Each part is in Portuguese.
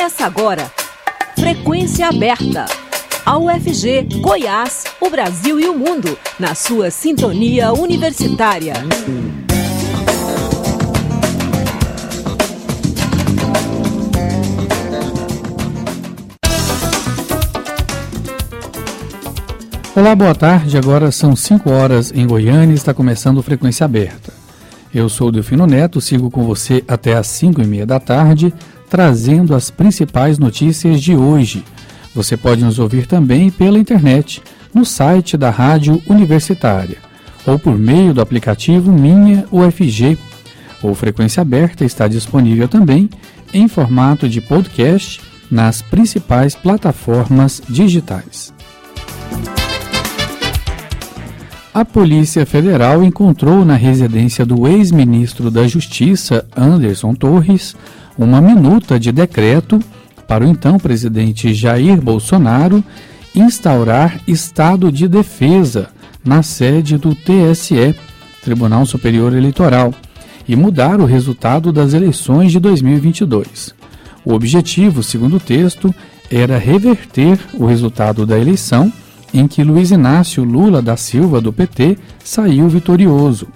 Começa agora. Frequência aberta. A UFG, Goiás, o Brasil e o mundo, na sua sintonia universitária. Olá, boa tarde. Agora são 5 horas em Goiânia e está começando Frequência Aberta. Eu sou o Delfino Neto, sigo com você até às 5 e meia da tarde, trazendo as principais notícias de hoje. Você pode nos ouvir também pela internet, no site da Rádio Universitária, ou por meio do aplicativo Minha UFG. O Frequência Aberta está disponível também em formato de podcast nas principais plataformas digitais. A Polícia Federal encontrou na residência do ex-ministro da Justiça, Anderson Torres, uma minuta de decreto para o então presidente Jair Bolsonaro instaurar estado de defesa na sede do TSE, Tribunal Superior Eleitoral, e mudar o resultado das eleições de 2022. O objetivo, segundo o texto, era reverter o resultado da eleição em que Luiz Inácio Lula da Silva, do PT, saiu vitorioso.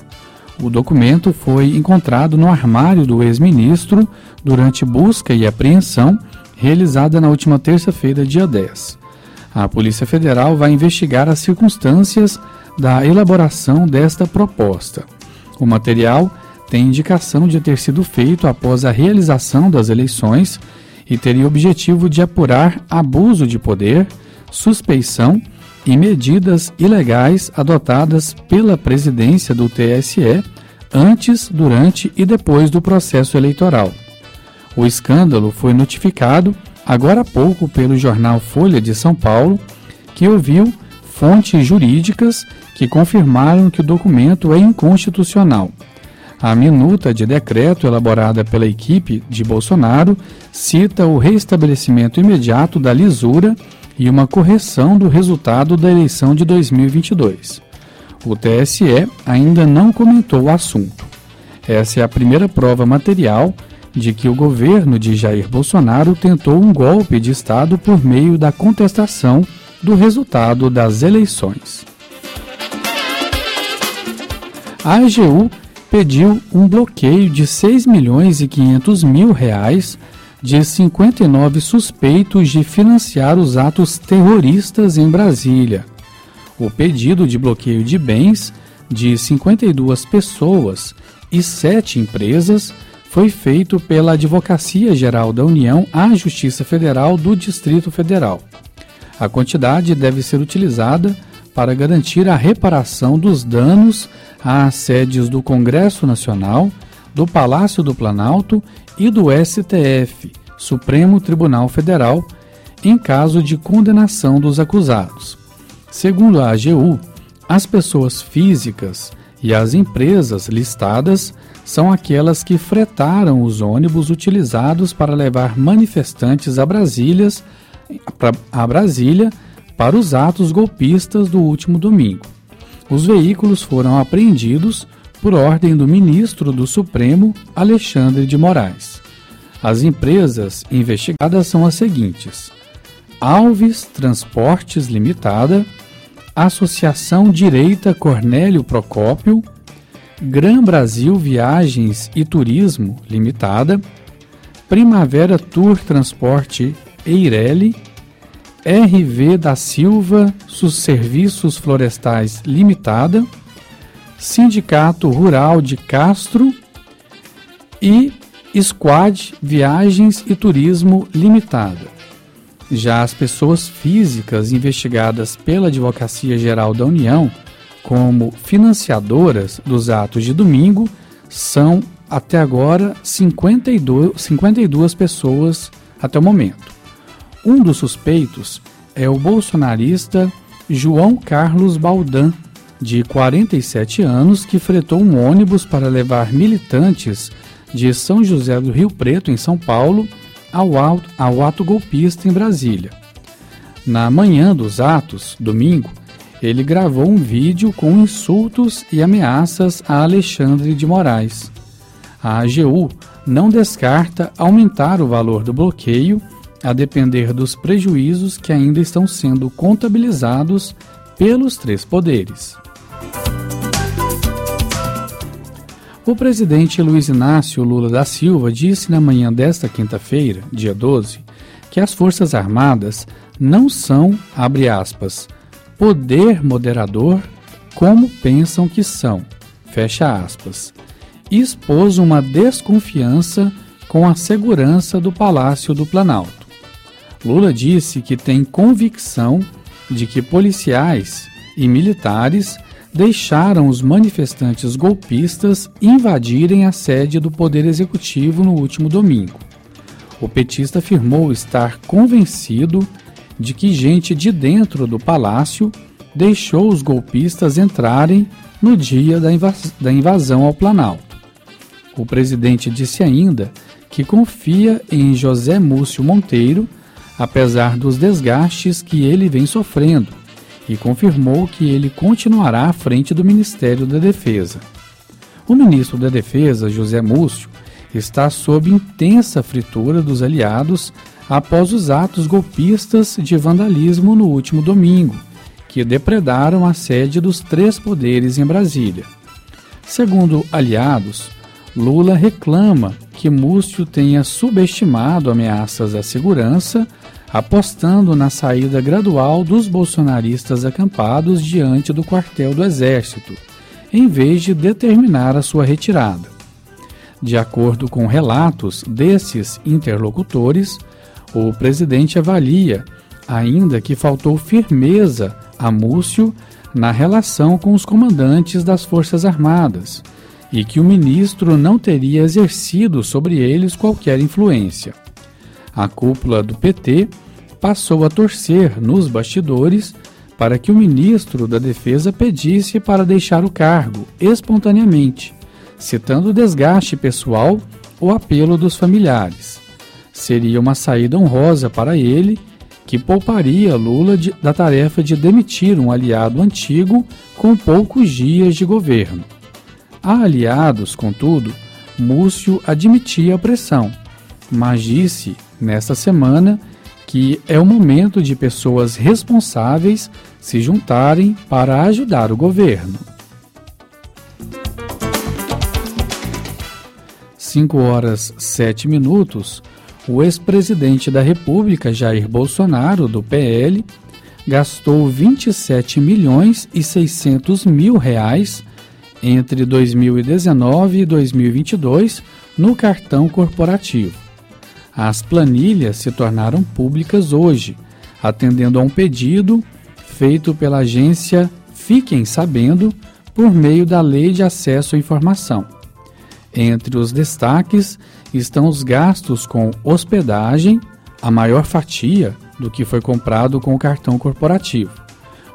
O documento foi encontrado no armário do ex-ministro durante busca e apreensão realizada na última terça-feira, dia 10. A Polícia Federal vai investigar as circunstâncias da elaboração desta proposta. O material tem indicação de ter sido feito após a realização das eleições e teria objetivo de apurar abuso de poder, suspeição e medidas ilegais adotadas pela presidência do TSE antes, durante e depois do processo eleitoral. O escândalo foi notificado agora há pouco pelo jornal Folha de São Paulo, que ouviu fontes jurídicas que confirmaram que o documento é inconstitucional. A minuta de decreto elaborada pela equipe de Bolsonaro cita o restabelecimento imediato da lisura e uma correção do resultado da eleição de 2022. O TSE ainda não comentou o assunto. Essa é a primeira prova material de que o governo de Jair Bolsonaro tentou um golpe de Estado por meio da contestação do resultado das eleições. A AGU pediu um bloqueio de 6 milhões e 500 mil reais de 59 suspeitos de financiar os atos terroristas em Brasília. O pedido de bloqueio de bens de 52 pessoas e sete empresas foi feito pela Advocacia Geral da União à Justiça Federal do Distrito Federal. A quantidade deve ser utilizada para garantir a reparação dos danos às sedes do Congresso Nacional, do Palácio do Planalto e do STF, Supremo Tribunal Federal, em caso de condenação dos acusados. Segundo a AGU, as pessoas físicas e as empresas listadas são aquelas que fretaram os ônibus utilizados para levar manifestantes a Brasília, a Brasília para os atos golpistas do último domingo. Os veículos foram apreendidos por ordem do ministro do Supremo, Alexandre de Moraes. As empresas investigadas são as seguintes: Alves Transportes Limitada, Associação Direita Cornélio Procópio, Gran Brasil Viagens e Turismo Limitada, Primavera Tour Transporte Eireli, RV da Silva Serviços Florestais Limitada, Sindicato Rural de Castro e Squad Viagens e Turismo Limitada. Já as pessoas físicas investigadas pela Advocacia Geral da União como financiadoras dos atos de domingo são até agora 52, 52 pessoas até o momento. Um dos suspeitos é o bolsonarista João Carlos Baldan, de 47 anos, que fretou um ônibus para levar militantes de São José do Rio Preto, em São Paulo, ao, ato, ao ato golpista em Brasília. Na manhã dos atos, domingo, ele gravou um vídeo com insultos e ameaças a Alexandre de Moraes. A AGU não descarta aumentar o valor do bloqueio a depender dos prejuízos que ainda estão sendo contabilizados pelos três poderes. O presidente Luiz Inácio Lula da Silva disse na manhã desta quinta-feira, dia 12, que as Forças Armadas não são, abre aspas, poder moderador como pensam que são, fecha aspas, expôs uma desconfiança com a segurança do Palácio do Planalto. Lula disse que tem convicção de que policiais e militares deixaram os manifestantes golpistas invadirem a sede do Poder Executivo no último domingo. O petista afirmou estar convencido de que gente de dentro do palácio deixou os golpistas entrarem no dia da, da invasão ao Planalto. O presidente disse ainda que confia em José Múcio Monteiro, apesar dos desgastes que ele vem sofrendo, e confirmou que ele continuará à frente do Ministério da Defesa. O ministro da Defesa, José Múcio, está sob intensa fritura dos aliados após os atos golpistas de vandalismo no último domingo, que depredaram a sede dos três poderes em Brasília. Segundo aliados, Lula reclama que Múcio tenha subestimado ameaças à segurança, apostando na saída gradual dos bolsonaristas acampados diante do quartel do Exército, em vez de determinar a sua retirada. De acordo com relatos desses interlocutores, o presidente avalia ainda que faltou firmeza a Múcio na relação com os comandantes das Forças Armadas e que o ministro não teria exercido sobre eles qualquer influência. A cúpula do PT passou a torcer nos bastidores para que o ministro da Defesa pedisse para deixar o cargo espontaneamente, citando o desgaste pessoal ou apelo dos familiares. Seria uma saída honrosa para ele, que pouparia Lula de, da tarefa de demitir um aliado antigo com poucos dias de governo. Aliados, contudo, Múcio admitia a pressão, mas disse, nesta semana, que é o momento de pessoas responsáveis se juntarem para ajudar o governo. 5 horas 7 minutos, o ex-presidente da República, Jair Bolsonaro, do PL, gastou 27 milhões e 600 mil reais entre 2019 e 2022 no cartão corporativo. As planilhas se tornaram públicas hoje, atendendo a um pedido feito pela agência Fiquem Sabendo por meio da Lei de Acesso à Informação. Entre os destaques estão os gastos com hospedagem, a maior fatia do que foi comprado com o cartão corporativo.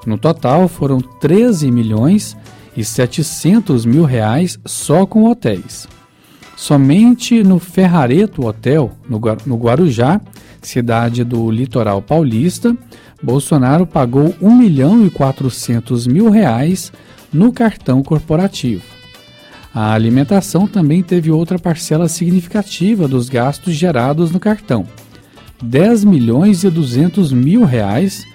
No total foram 13 milhões e 700 mil reais só com hotéis. Somente no Ferrareto Hotel, no Guarujá, cidade do litoral paulista, Bolsonaro pagou 1 milhão e 400 mil reais no cartão corporativo. A alimentação também teve outra parcela significativa dos gastos gerados no cartão. 10 milhões e 200 mil reais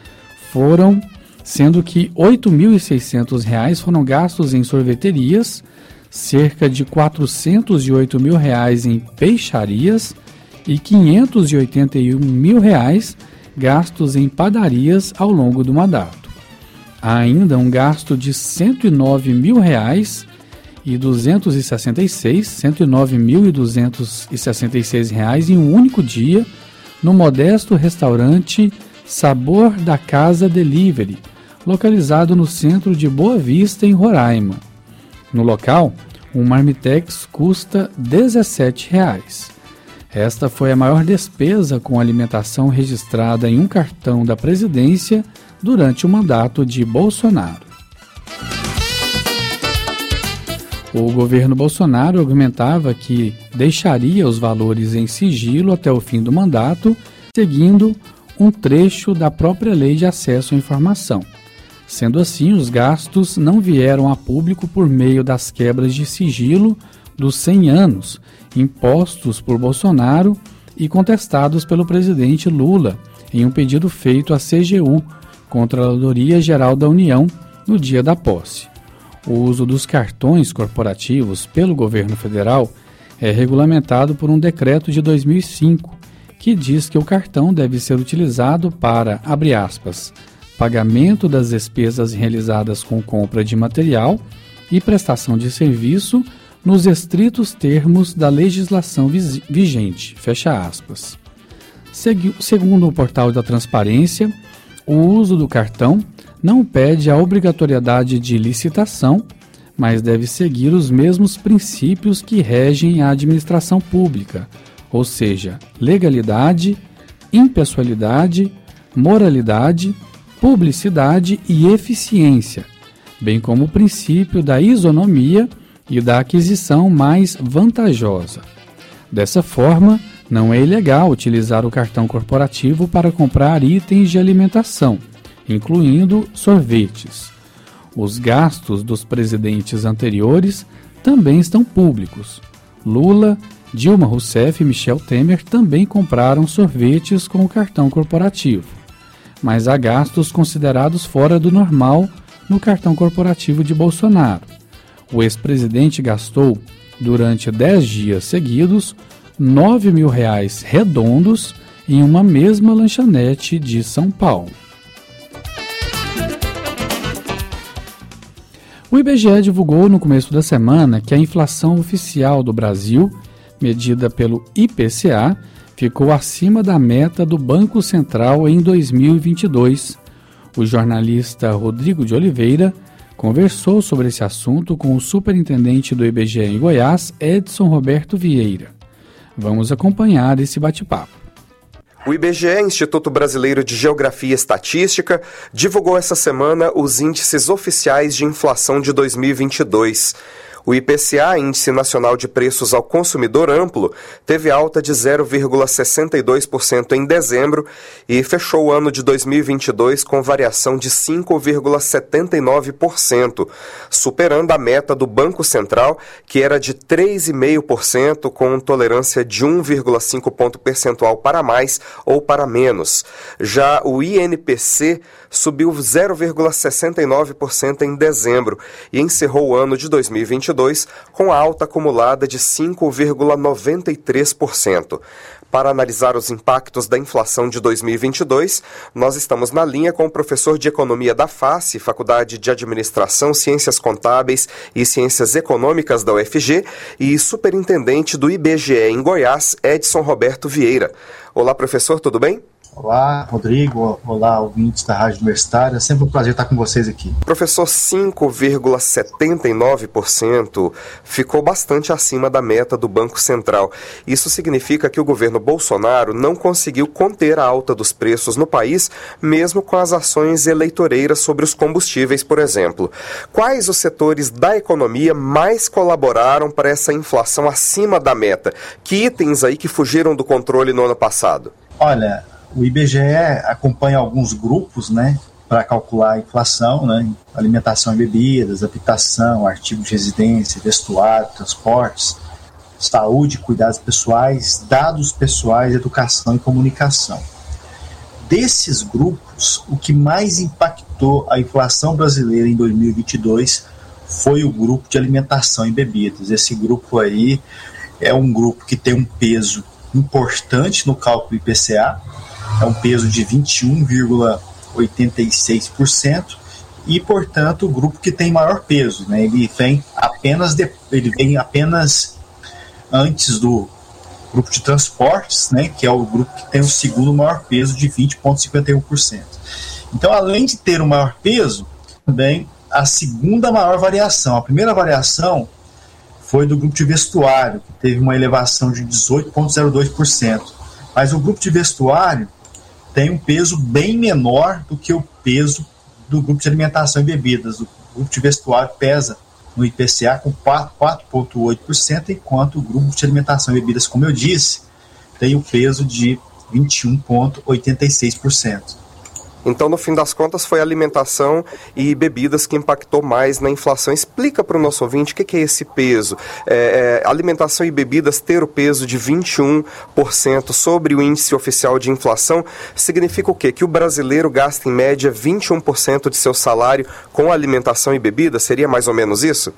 foram sendo que R$ 8.600 foram gastos em sorveterias, cerca de 408 mil reais em peixarias e 581 mil reais gastos em padarias ao longo do mandato. Há ainda um gasto de 109 mil reais e 266, 109 mil e 266 reais em um único dia no modesto restaurante Sabor da Casa Delivery, localizado no centro de Boa Vista, em Roraima. No local, um marmitex custa 17 reais. Esta foi a maior despesa com alimentação registrada em um cartão da presidência durante o mandato de Bolsonaro. O governo Bolsonaro argumentava que deixaria os valores em sigilo até o fim do mandato, seguindo um trecho da própria Lei de Acesso à Informação. Sendo assim, os gastos não vieram a público por meio das quebras de sigilo dos 100 anos impostos por Bolsonaro e contestados pelo presidente Lula em um pedido feito à CGU, Controladoria Geral da União, no dia da posse. O uso dos cartões corporativos pelo governo federal é regulamentado por um decreto de 2005, que diz que o cartão deve ser utilizado para, abre aspas, pagamento das despesas realizadas com compra de material e prestação de serviço nos estritos termos da legislação vigente, fecha aspas. Segundo o portal da Transparência, o uso do cartão não pede a obrigatoriedade de licitação, mas deve seguir os mesmos princípios que regem a administração pública, ou seja, legalidade, impessoalidade, moralidade, publicidade e eficiência, bem como o princípio da isonomia e da aquisição mais vantajosa. Dessa forma, não é ilegal utilizar o cartão corporativo para comprar itens de alimentação, incluindo sorvetes. Os gastos dos presidentes anteriores também estão públicos. Lula, Dilma Rousseff e Michel Temer também compraram sorvetes com o cartão corporativo. Mas há gastos considerados fora do normal no cartão corporativo de Bolsonaro. O ex-presidente gastou, durante 10 dias seguidos, 9 mil reais redondos em uma mesma lanchonete de São Paulo. O IBGE divulgou no começo da semana que a inflação oficial do Brasil, medida pelo IPCA, ficou acima da meta do Banco Central em 2022. O jornalista Rodrigo de Oliveira conversou sobre esse assunto com o superintendente do IBGE em Goiás, Edson Roberto Vieira. Vamos acompanhar esse bate-papo. O IBGE, Instituto Brasileiro de Geografia e Estatística, divulgou essa semana os índices oficiais de inflação de 2022. O IPCA, Índice Nacional de Preços ao Consumidor Amplo, teve alta de 0,62% em dezembro e fechou o ano de 2022 com variação de 5,79%, superando a meta do Banco Central, que era de 3,5%, com tolerância de 1,5 ponto percentual para mais ou para menos. Já o INPC subiu 0,69% em dezembro e encerrou o ano de 2022 com alta acumulada de 5,93%. Para analisar os impactos da inflação de 2022, nós estamos na linha com o professor de Economia da FACE, Faculdade de Administração, Ciências Contábeis e Ciências Econômicas da UFG, e superintendente do IBGE em Goiás, Edson Roberto Vieira. Olá, professor, tudo bem? Olá, Rodrigo. Olá, ouvintes da Rádio Universitária. É sempre um prazer estar com vocês aqui. Professor, 5,79% ficou bastante acima da meta do Banco Central. Isso significa que o governo Bolsonaro não conseguiu conter a alta dos preços no país, mesmo com as ações eleitoreiras sobre os combustíveis, por exemplo. Quais os setores da economia mais colaboraram para essa inflação acima da meta? Que itens aí que fugiram do controle no ano passado? Olha, o IBGE acompanha alguns grupos, né, para calcular a inflação, né, alimentação e bebidas, habitação, artigos de residência, vestuário, transportes, saúde, cuidados pessoais, dados pessoais, educação e comunicação. Desses grupos, o que mais impactou a inflação brasileira em 2022 foi o grupo de alimentação e bebidas. Esse grupo aí é um grupo que tem um peso importante no cálculo IPCA, é um peso de 21,86% e, portanto, o grupo que tem maior peso, né? Ele vem apenas de, ele vem apenas antes do grupo de transportes, né, que é o grupo que tem o segundo maior peso de 20,51%. Então, além de ter o maior peso, também a segunda maior variação. A primeira variação foi do grupo de vestuário, que teve uma elevação de 18,02%. Mas o grupo de vestuário tem um peso bem menor do que o peso do grupo de alimentação e bebidas. O grupo de vestuário pesa no IPCA com 4,8%, enquanto o grupo de alimentação e bebidas, como eu disse, tem o peso de 21,86%. Então, no fim das contas, foi alimentação e bebidas que impactou mais na inflação. Explica para o nosso ouvinte o que, que é esse peso. É, é, alimentação e bebidas ter o peso de 21% sobre o índice oficial de inflação significa o quê? Que o brasileiro gasta em média 21% de seu salário com alimentação e bebida? Seria mais ou menos isso?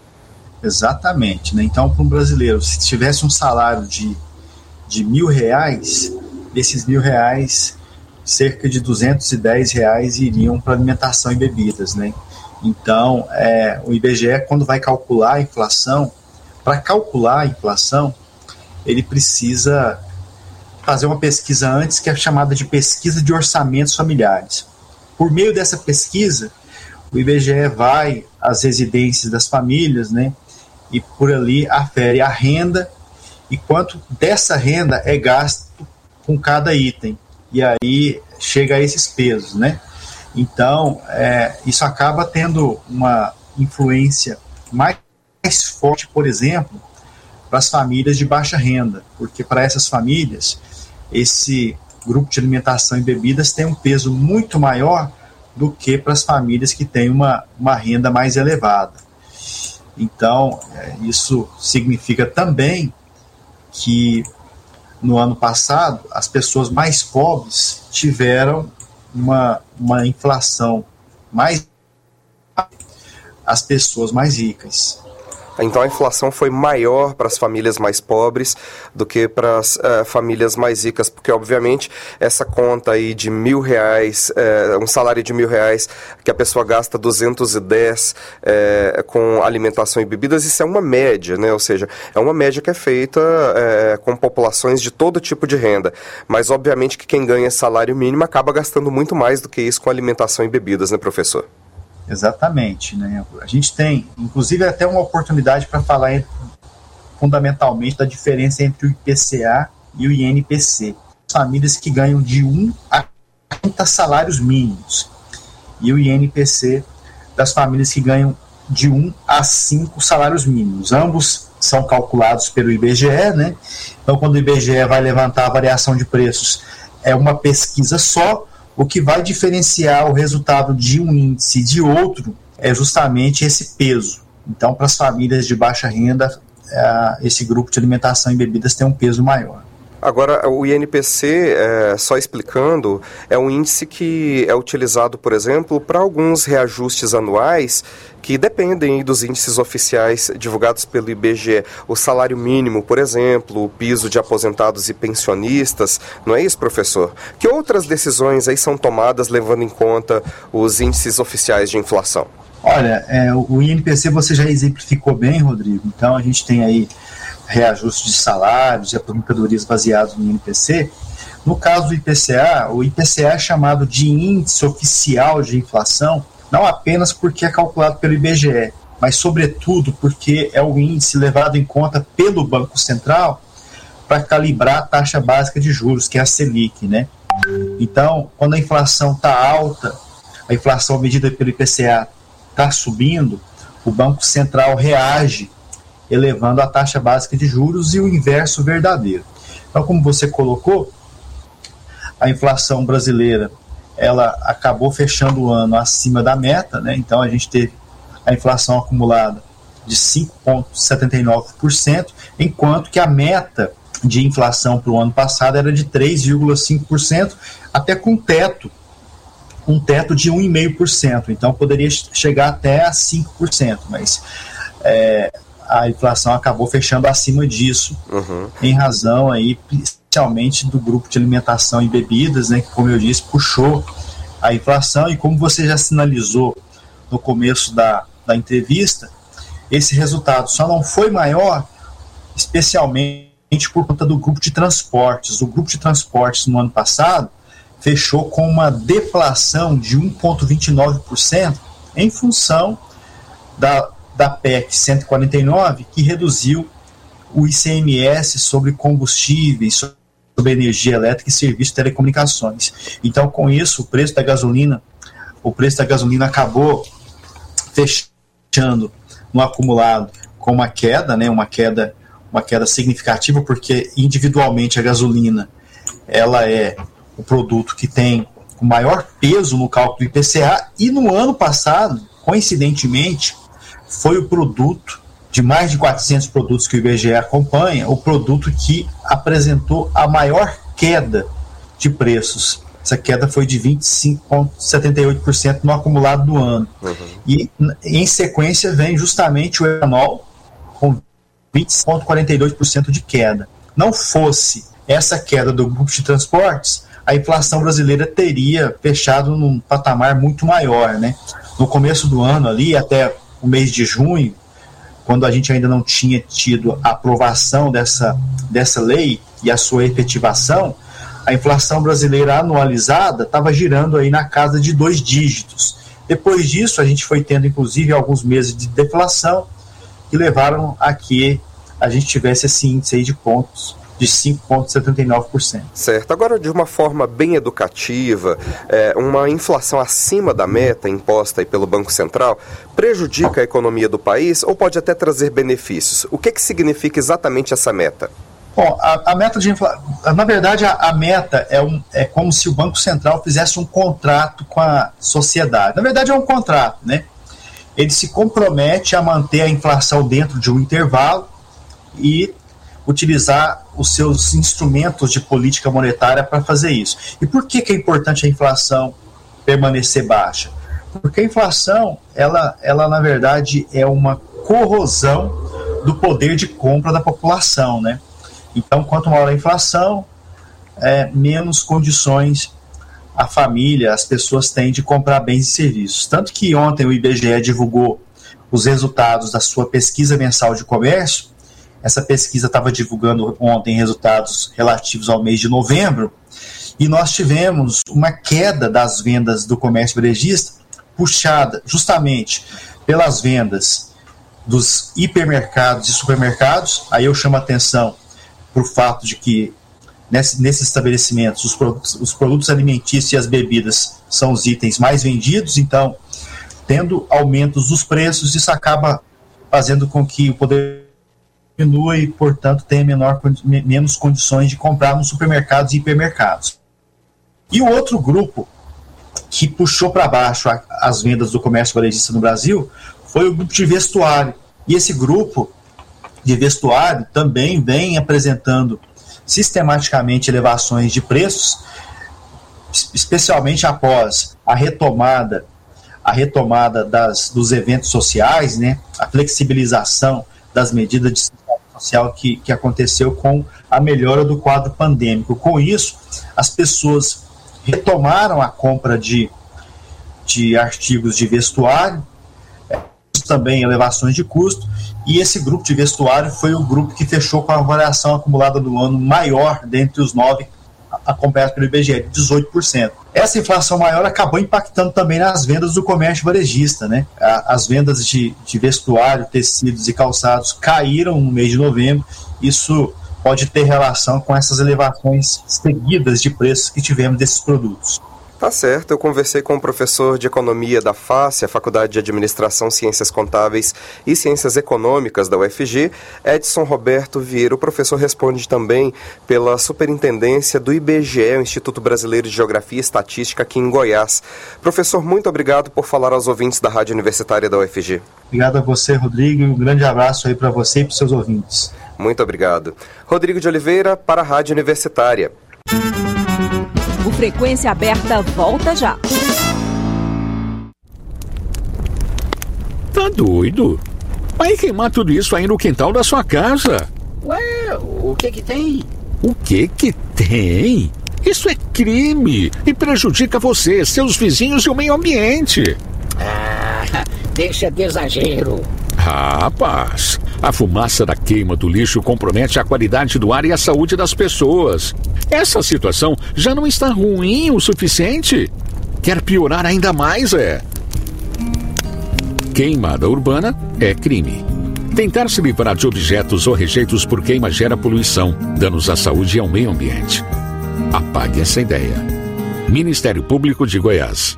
Exatamente. Né? Então, para um brasileiro, se tivesse um salário de, de mil reais, desses mil reais cerca de 210 reais iriam para alimentação e bebidas, né? Então, é, o IBGE, quando vai calcular a inflação, para calcular a inflação, ele precisa fazer uma pesquisa antes, que é chamada de pesquisa de orçamentos familiares. Por meio dessa pesquisa, o IBGE vai às residências das famílias, né? E por ali afere a renda e quanto dessa renda é gasto com cada item e aí chega a esses pesos, né? Então, é, isso acaba tendo uma influência mais forte, por exemplo, para as famílias de baixa renda, porque para essas famílias, esse grupo de alimentação e bebidas tem um peso muito maior do que para as famílias que têm uma, uma renda mais elevada. Então, é, isso significa também que no ano passado, as pessoas mais pobres tiveram uma, uma inflação mais as pessoas mais ricas. Então a inflação foi maior para as famílias mais pobres do que para as uh, famílias mais ricas, porque obviamente essa conta aí de mil reais, uh, um salário de mil reais, que a pessoa gasta 210 uh, com alimentação e bebidas, isso é uma média, né? Ou seja, é uma média que é feita com populações de todo tipo de renda. Mas obviamente que quem ganha salário mínimo acaba gastando muito mais do que isso com alimentação e bebidas, né, professor? Exatamente. Né? A gente tem, inclusive, até uma oportunidade para falar fundamentalmente da diferença entre o IPCA e o INPC. Famílias que ganham de 1 a 30 salários mínimos. E o INPC das famílias que ganham de 1 a 5 salários mínimos. Ambos são calculados pelo IBGE, né? Então, quando o IBGE vai levantar a variação de preços, é uma pesquisa só, o que vai diferenciar o resultado de um índice de outro é justamente esse peso. Então, para as famílias de baixa renda, é, esse grupo de alimentação e bebidas tem um peso maior. Agora, o INPC, é, só explicando, é um índice que é utilizado, por exemplo, para alguns reajustes anuais que dependem dos índices oficiais divulgados pelo IBGE. O salário mínimo, por exemplo, o piso de aposentados e pensionistas, não é isso, professor? Que outras decisões aí são tomadas levando em conta os índices oficiais de inflação? Olha, é, o INPC você já exemplificou bem, Rodrigo. Então, a gente tem aí reajuste de salários e aposentadorias baseados no INPC. No caso do IPCA, o IPCA é chamado de índice oficial de inflação, não apenas porque é calculado pelo IBGE, mas sobretudo porque é o índice levado em conta pelo Banco Central para calibrar a taxa básica de juros, que é a Selic, né? Então, quando a inflação está alta, a inflação medida pelo IPCA está subindo, o Banco Central reage elevando a taxa básica de juros e o inverso verdadeiro. Então, como você colocou, a inflação brasileira ela acabou fechando o ano acima da meta, né? então a gente teve a inflação acumulada de 5,79%, enquanto que a meta de inflação para o ano passado era de 3,5%, até com teto, um teto de 1,5%, então poderia chegar até a 5%, mas é, a inflação acabou fechando acima disso, uhum. em razão aí, especialmente do grupo de alimentação e bebidas, né, que, como eu disse, puxou a inflação, e como você já sinalizou no começo da, da entrevista, esse resultado só não foi maior, especialmente por conta do grupo de transportes. O grupo de transportes no ano passado fechou com uma deflação de 1,29% em função da, da PEC 149, que reduziu o ICMS sobre combustíveis, sobre energia elétrica e serviços de telecomunicações. Então, com isso, o preço da gasolina, o preço da gasolina acabou fechando no acumulado com uma queda, né, uma queda, uma queda significativa, porque individualmente a gasolina ela é o produto que tem com maior peso no cálculo do IPCA, e no ano passado, coincidentemente, foi o produto de mais de 400 produtos que o IBGE acompanha, o produto que apresentou a maior queda de preços. Essa queda foi de 25,78% no acumulado do ano. Uhum. E em sequência vem justamente o etanol com 20,42% de queda. Não fosse essa queda do grupo de transportes, a inflação brasileira teria fechado num patamar muito maior, né? No começo do ano ali, até o mês de junho, quando a gente ainda não tinha tido a aprovação dessa, dessa lei e a sua efetivação, a inflação brasileira anualizada estava girando aí na casa de dois dígitos. Depois disso, a gente foi tendo, inclusive, alguns meses de deflação que levaram a que a gente tivesse esse índice de pontos de 5,79%. Certo. Agora, de uma forma bem educativa, é, uma inflação acima da meta imposta pelo Banco Central prejudica a economia do país ou pode até trazer benefícios? O que, que significa exatamente essa meta? Bom, a, a meta de inflação. Na verdade, a, a meta é, um, é como se o Banco Central fizesse um contrato com a sociedade. Na verdade, é um contrato, né? Ele se compromete a manter a inflação dentro de um intervalo e utilizar os seus instrumentos de política monetária para fazer isso. E por que, que é importante a inflação permanecer baixa? Porque a inflação, ela, ela na verdade é uma corrosão do poder de compra da população, né? Então, quanto maior a inflação, é, menos condições a família, as pessoas têm de comprar bens e serviços. Tanto que ontem o IBGE divulgou os resultados da sua pesquisa mensal de comércio essa pesquisa estava divulgando ontem resultados relativos ao mês de novembro e nós tivemos uma queda das vendas do comércio varejista puxada justamente pelas vendas dos hipermercados e supermercados. Aí eu chamo a atenção para o fato de que nesse, nesses estabelecimentos os produtos, os produtos alimentícios e as bebidas são os itens mais vendidos, então, tendo aumentos dos preços, isso acaba fazendo com que o poder diminua e, portanto, tenha menor, menos condições de comprar nos supermercados e hipermercados. E o outro grupo que puxou para baixo a, as vendas do comércio varejista no Brasil foi o grupo de vestuário. E esse grupo de vestuário também vem apresentando sistematicamente elevações de preços, especialmente após a retomada a retomada das, dos eventos sociais, né, a flexibilização das medidas social que, que aconteceu com a melhora do quadro pandêmico. Com isso, as pessoas retomaram a compra de, de artigos de vestuário, é, também elevações de custo, e esse grupo de vestuário foi o grupo que fechou com a variação acumulada do ano maior dentre os nove acompanhado pelo IBGE, 18%. Essa inflação maior acabou impactando também nas vendas do comércio varejista. Né? As vendas de, de vestuário, tecidos e calçados caíram no mês de novembro. Isso pode ter relação com essas elevações seguidas de preços que tivemos desses produtos. Tá certo, eu conversei com o professor de Economia da FACE, a Faculdade de Administração, Ciências Contábeis e Ciências Econômicas da UFG, Edson Roberto Vieira. O professor responde também pela superintendência do IBGE, o Instituto Brasileiro de Geografia e Estatística, aqui em Goiás. Professor, muito obrigado por falar aos ouvintes da Rádio Universitária da UFG. Obrigado a você, Rodrigo, e um grande abraço aí para você e para os seus ouvintes. Muito obrigado. Rodrigo de Oliveira, para a Rádio Universitária. O Frequência Aberta volta já. Tá doido? Vai queimar tudo isso aí no quintal da sua casa. Ué, o que que tem? O que que tem? Isso é crime e prejudica você, seus vizinhos e o meio ambiente. Ah, deixa de exagero. Rapaz, a fumaça da queima do lixo compromete a qualidade do ar e a saúde das pessoas. Essa situação já não está ruim o suficiente? Quer piorar ainda mais, é? Queimada urbana é crime. Tentar se livrar de objetos ou rejeitos por queima gera poluição, danos à saúde e ao meio ambiente. Apague essa ideia. Ministério Público de Goiás.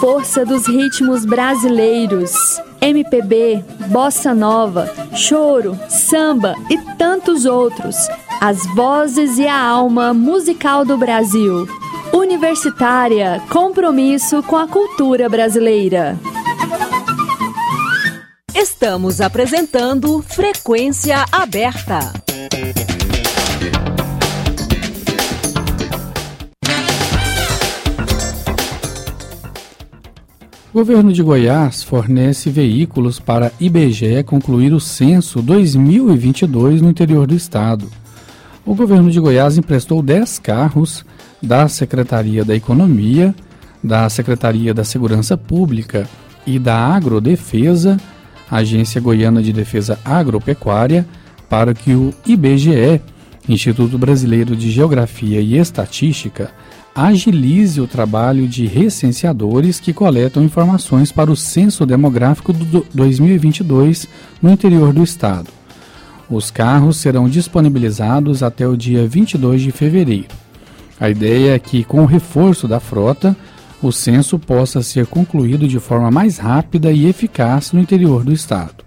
Força dos ritmos brasileiros. MPB, bossa nova, choro, samba e tantos outros. As vozes e a alma musical do Brasil. Universitária, compromisso com a cultura brasileira. Estamos apresentando Frequência Aberta. O governo de Goiás fornece veículos para IBGE concluir o censo 2022 no interior do estado. O governo de Goiás emprestou 10 carros da Secretaria da Economia, da Secretaria da Segurança Pública e da Agrodefesa, Agência Goiana de Defesa Agropecuária, para que o IBGE, Instituto Brasileiro de Geografia e Estatística, agilize o trabalho de recenseadores que coletam informações para o censo demográfico do 2022 no interior do estado. Os carros serão disponibilizados até o dia 22 de fevereiro. A ideia é que, com o reforço da frota, o censo possa ser concluído de forma mais rápida e eficaz no interior do estado.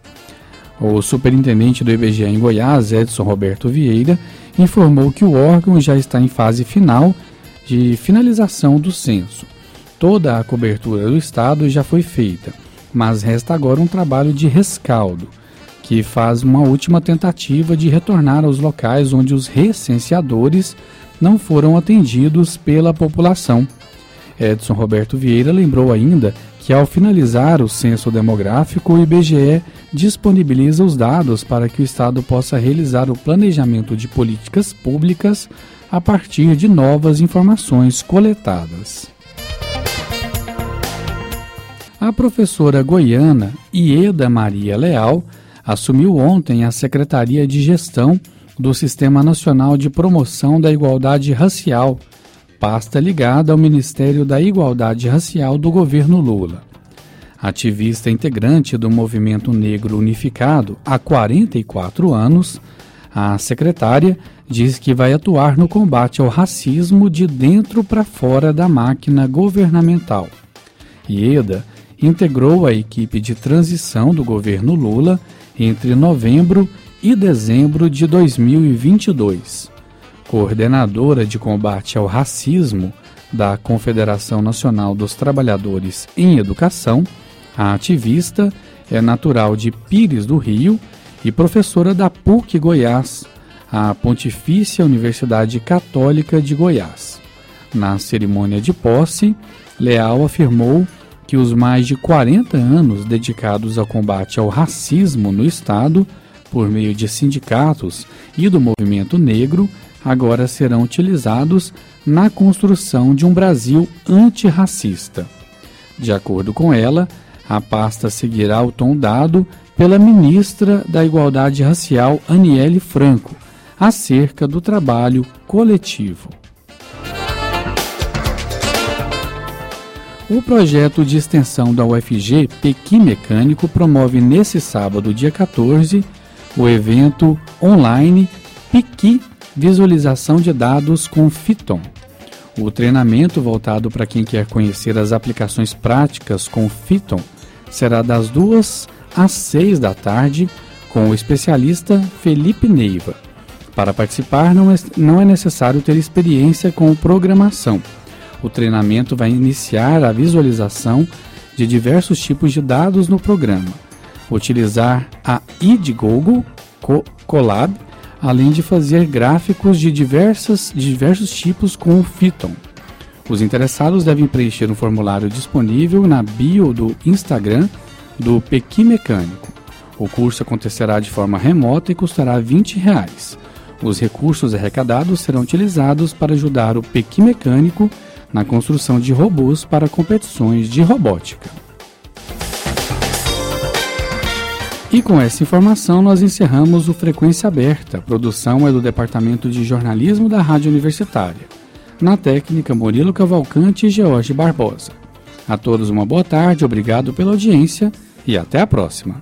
O superintendente do IBGE em Goiás, Edson Roberto Vieira, informou que o órgão já está em fase final de finalização do censo. Toda a cobertura do estado já foi feita, mas resta agora um trabalho de rescaldo, que faz uma última tentativa de retornar aos locais onde os recenseadores não foram atendidos pela população. Edson Roberto Vieira lembrou ainda que, ao finalizar o censo demográfico, o IBGE disponibiliza os dados para que o Estado possa realizar o planejamento de políticas públicas a partir de novas informações coletadas. A professora goiana Ieda Maria Leal assumiu ontem a Secretaria de Gestão do Sistema Nacional de Promoção da Igualdade Racial, pasta ligada ao Ministério da Igualdade Racial do governo Lula. Ativista integrante do Movimento Negro Unificado há 44 anos, a secretária diz que vai atuar no combate ao racismo de dentro para fora da máquina governamental. Ieda integrou a equipe de transição do governo Lula entre novembro e dezembro de 2022. Coordenadora de combate ao racismo da Confederação Nacional dos Trabalhadores em Educação, a ativista é natural de Pires do Rio e professora da PUC Goiás, a Pontifícia Universidade Católica de Goiás. Na cerimônia de posse, Leal afirmou que os mais de 40 anos dedicados ao combate ao racismo no Estado, por meio de sindicatos e do movimento negro, agora serão utilizados na construção de um Brasil antirracista. De acordo com ela, a pasta seguirá o tom dado pela ministra da Igualdade Racial, Aniele Franco, acerca do trabalho coletivo. O projeto de extensão da UFG Pequi Mecânico promove nesse sábado, dia 14, o evento online Pequi Visualização de Dados com Fiton. O treinamento voltado para quem quer conhecer as aplicações práticas com Fiton será das 2 às 6 da tarde com o especialista Felipe Neiva. Para participar, não é, não é necessário ter experiência com programação. O treinamento vai iniciar a visualização de diversos tipos de dados no programa, utilizar a Indiegogo Colab, além de fazer gráficos de, diversas, de diversos tipos com o Python. Os interessados devem preencher um formulário disponível na bio do Instagram do Pequi Mecânico. O curso acontecerá de forma remota e custará 20 reais. Os recursos arrecadados serão utilizados para ajudar o Pequi Mecânico na construção de robôs para competições de robótica. E com essa informação nós encerramos o Frequência Aberta. A produção é do Departamento de Jornalismo da Rádio Universitária. Na técnica, Murilo Cavalcante e George Barbosa. A todos uma boa tarde, obrigado pela audiência e até a próxima.